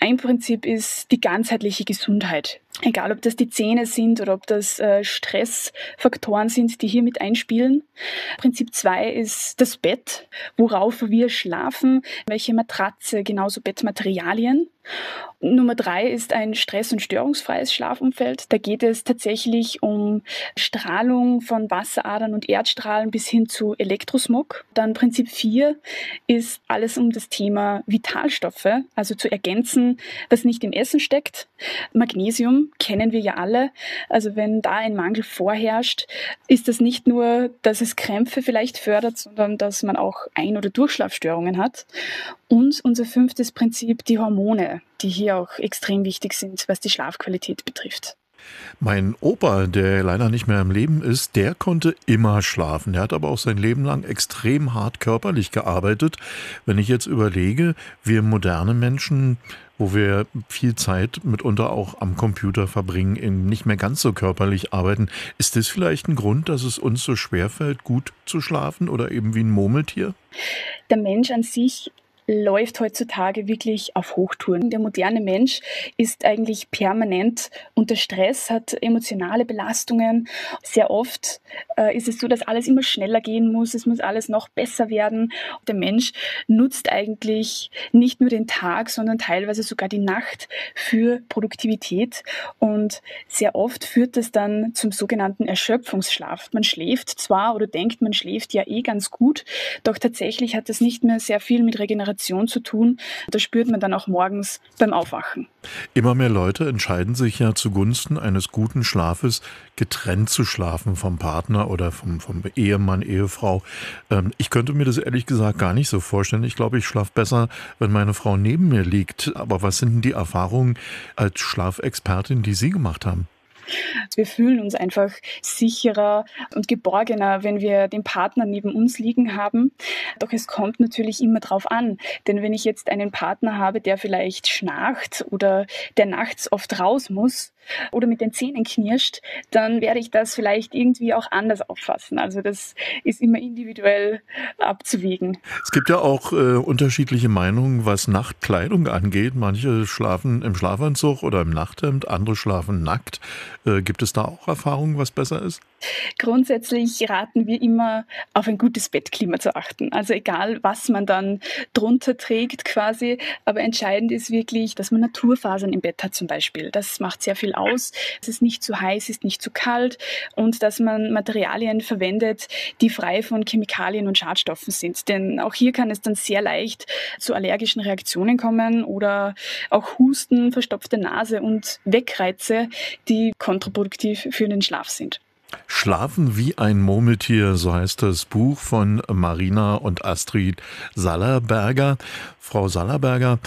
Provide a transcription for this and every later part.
Ein Prinzip ist die ganzheitliche Gesundheit. Egal, ob das die Zähne sind oder ob das äh, Stressfaktoren sind, die hier mit einspielen. Prinzip zwei ist das Bett, worauf wir schlafen, welche Matratze, genauso Bettmaterialien. Nummer drei ist ein stress- und störungsfreies Schlafumfeld. Da geht es tatsächlich um Strahlung von Wasseradern und Erdstrahlen bis hin zu Elektrosmog. Dann Prinzip vier ist alles um das Thema Vitalstoffe, also zu ergänzen, was nicht im Essen steckt. Magnesium kennen wir ja alle. Also wenn da ein Mangel vorherrscht, ist das nicht nur, dass es Krämpfe vielleicht fördert, sondern dass man auch Ein- oder Durchschlafstörungen hat. Und unser fünftes Prinzip, die Hormone, die hier auch extrem wichtig sind, was die Schlafqualität betrifft. Mein Opa, der leider nicht mehr im Leben ist, der konnte immer schlafen. Der hat aber auch sein Leben lang extrem hart körperlich gearbeitet. Wenn ich jetzt überlege, wir moderne Menschen, wo wir viel Zeit mitunter auch am Computer verbringen, in nicht mehr ganz so körperlich arbeiten, ist das vielleicht ein Grund, dass es uns so schwer fällt, gut zu schlafen oder eben wie ein Murmeltier? Der Mensch an sich läuft heutzutage wirklich auf Hochtouren. Der moderne Mensch ist eigentlich permanent unter Stress, hat emotionale Belastungen. Sehr oft äh, ist es so, dass alles immer schneller gehen muss, es muss alles noch besser werden. Der Mensch nutzt eigentlich nicht nur den Tag, sondern teilweise sogar die Nacht für Produktivität und sehr oft führt das dann zum sogenannten Erschöpfungsschlaf. Man schläft zwar oder denkt, man schläft ja eh ganz gut, doch tatsächlich hat das nicht mehr sehr viel mit Regeneration Konzentration zu tun. Das spürt man dann auch morgens beim Aufwachen. Immer mehr Leute entscheiden sich ja zugunsten eines guten Schlafes, getrennt zu schlafen vom Partner oder vom, vom Ehemann, Ehefrau. Ähm, ich könnte mir das ehrlich gesagt gar nicht so vorstellen. Ich glaube, ich schlafe besser, wenn meine Frau neben mir liegt. Aber was sind denn die Erfahrungen als Schlafexpertin, die Sie gemacht haben? Wir fühlen uns einfach sicherer und geborgener, wenn wir den Partner neben uns liegen haben. Doch es kommt natürlich immer drauf an. Denn wenn ich jetzt einen Partner habe, der vielleicht schnarcht oder der nachts oft raus muss, oder mit den Zähnen knirscht, dann werde ich das vielleicht irgendwie auch anders auffassen. Also das ist immer individuell abzuwägen. Es gibt ja auch äh, unterschiedliche Meinungen, was Nachtkleidung angeht. Manche schlafen im Schlafanzug oder im Nachthemd, andere schlafen nackt. Äh, gibt es da auch Erfahrungen, was besser ist? Grundsätzlich raten wir immer, auf ein gutes Bettklima zu achten. Also egal, was man dann drunter trägt quasi. Aber entscheidend ist wirklich, dass man Naturfasern im Bett hat zum Beispiel. Das macht sehr viel aus. Es ist nicht zu heiß, ist nicht zu kalt und dass man Materialien verwendet, die frei von Chemikalien und Schadstoffen sind. Denn auch hier kann es dann sehr leicht zu allergischen Reaktionen kommen oder auch Husten, verstopfte Nase und Wegreize, die kontraproduktiv für den Schlaf sind. Schlafen wie ein Murmeltier, so heißt das Buch von Marina und Astrid Sallerberger. Frau Sallerberger,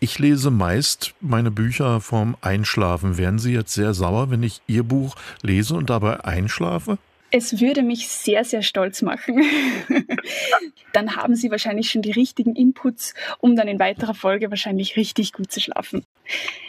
ich lese meist meine Bücher vorm Einschlafen. Wären Sie jetzt sehr sauer, wenn ich Ihr Buch lese und dabei einschlafe? Es würde mich sehr, sehr stolz machen. dann haben Sie wahrscheinlich schon die richtigen Inputs, um dann in weiterer Folge wahrscheinlich richtig gut zu schlafen.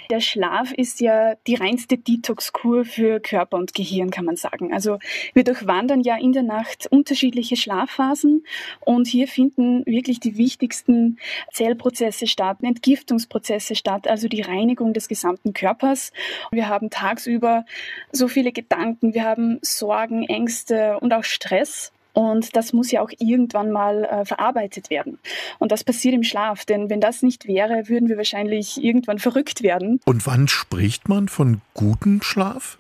Der Schlaf ist ja die reinste Detox-Kur für Körper und Gehirn, kann man sagen. Also wir durchwandern ja in der Nacht unterschiedliche Schlafphasen und hier finden wirklich die wichtigsten Zellprozesse statt, Entgiftungsprozesse statt, also die Reinigung des gesamten Körpers. Wir haben tagsüber so viele Gedanken, wir haben Sorgen, Ängste und auch Stress. Und das muss ja auch irgendwann mal äh, verarbeitet werden. Und das passiert im Schlaf, denn wenn das nicht wäre, würden wir wahrscheinlich irgendwann verrückt werden. Und wann spricht man von gutem Schlaf?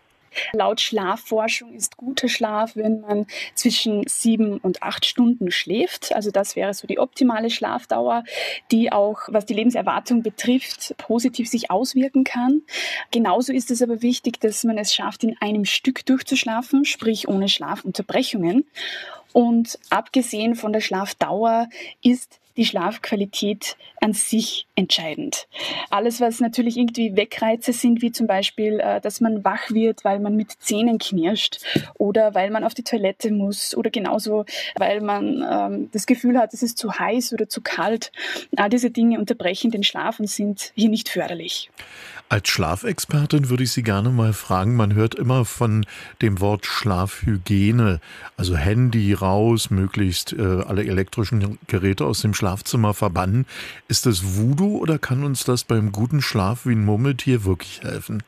Laut Schlafforschung ist guter Schlaf, wenn man zwischen sieben und acht Stunden schläft. Also das wäre so die optimale Schlafdauer, die auch, was die Lebenserwartung betrifft, positiv sich auswirken kann. Genauso ist es aber wichtig, dass man es schafft, in einem Stück durchzuschlafen, sprich ohne Schlafunterbrechungen. Und abgesehen von der Schlafdauer ist die Schlafqualität an sich entscheidend. Alles, was natürlich irgendwie Wegreize sind, wie zum Beispiel, äh, dass man wach wird, weil man mit Zähnen knirscht oder weil man auf die Toilette muss oder genauso, weil man ähm, das Gefühl hat, es ist zu heiß oder zu kalt. All diese Dinge unterbrechen den Schlaf und sind hier nicht förderlich. Als Schlafexpertin würde ich Sie gerne mal fragen, man hört immer von dem Wort Schlafhygiene, also Handy raus, möglichst äh, alle elektrischen Geräte aus dem Schlaf Schlafzimmer verbannen. Ist das Voodoo oder kann uns das beim guten Schlaf wie ein Murmeltier wirklich helfen?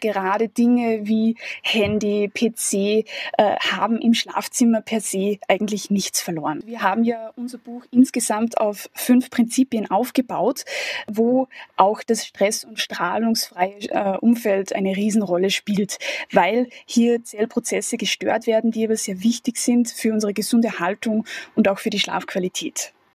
Gerade Dinge wie Handy, PC äh, haben im Schlafzimmer per se eigentlich nichts verloren. Wir haben ja unser Buch insgesamt auf fünf Prinzipien aufgebaut, wo auch das stress- und strahlungsfreie äh, Umfeld eine Riesenrolle spielt, weil hier Zellprozesse gestört werden, die aber sehr wichtig sind für unsere gesunde Haltung und auch für die Schlafqualität.